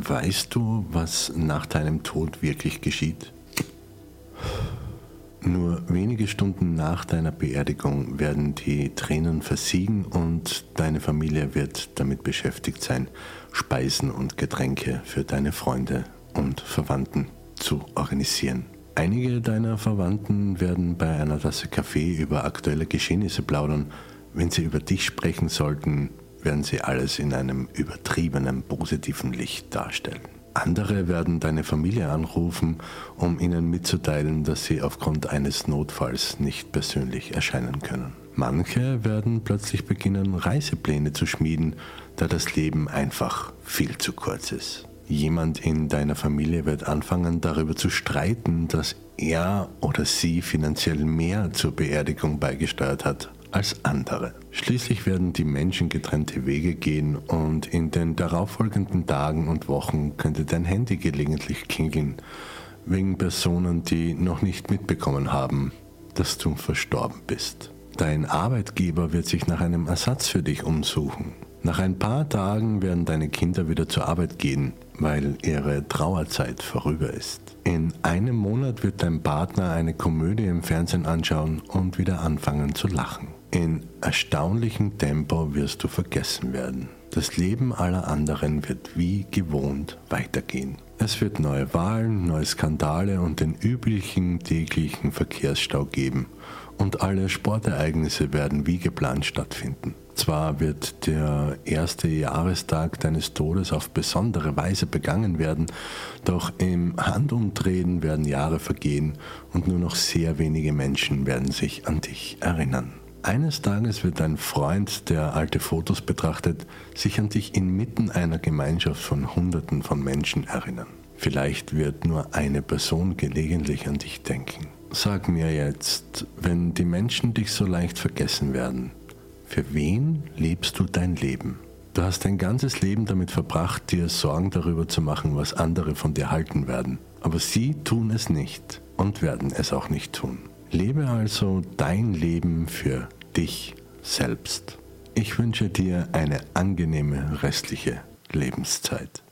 Weißt du, was nach deinem Tod wirklich geschieht? Nur wenige Stunden nach deiner Beerdigung werden die Tränen versiegen und deine Familie wird damit beschäftigt sein, Speisen und Getränke für deine Freunde und Verwandten zu organisieren. Einige deiner Verwandten werden bei einer Tasse Kaffee über aktuelle Geschehnisse plaudern. Wenn sie über dich sprechen sollten, werden sie alles in einem übertriebenen positiven Licht darstellen. Andere werden deine Familie anrufen, um ihnen mitzuteilen, dass sie aufgrund eines Notfalls nicht persönlich erscheinen können. Manche werden plötzlich beginnen, Reisepläne zu schmieden, da das Leben einfach viel zu kurz ist. Jemand in deiner Familie wird anfangen darüber zu streiten, dass er oder sie finanziell mehr zur Beerdigung beigesteuert hat als andere. Schließlich werden die Menschen getrennte Wege gehen und in den darauffolgenden Tagen und Wochen könnte dein Handy gelegentlich klingeln, wegen Personen, die noch nicht mitbekommen haben, dass du verstorben bist. Dein Arbeitgeber wird sich nach einem Ersatz für dich umsuchen. Nach ein paar Tagen werden deine Kinder wieder zur Arbeit gehen, weil ihre Trauerzeit vorüber ist. In einem Monat wird dein Partner eine Komödie im Fernsehen anschauen und wieder anfangen zu lachen. In erstaunlichem Tempo wirst du vergessen werden. Das Leben aller anderen wird wie gewohnt weitergehen. Es wird neue Wahlen, neue Skandale und den üblichen täglichen Verkehrsstau geben. Und alle Sportereignisse werden wie geplant stattfinden. Zwar wird der erste Jahrestag deines Todes auf besondere Weise begangen werden, doch im Handumdrehen werden Jahre vergehen und nur noch sehr wenige Menschen werden sich an dich erinnern. Eines Tages wird ein Freund, der alte Fotos betrachtet, sich an dich inmitten einer Gemeinschaft von Hunderten von Menschen erinnern. Vielleicht wird nur eine Person gelegentlich an dich denken. Sag mir jetzt, wenn die Menschen dich so leicht vergessen werden, für wen lebst du dein Leben? Du hast dein ganzes Leben damit verbracht, dir Sorgen darüber zu machen, was andere von dir halten werden. Aber sie tun es nicht und werden es auch nicht tun. Lebe also dein Leben für dich selbst. Ich wünsche dir eine angenehme restliche Lebenszeit.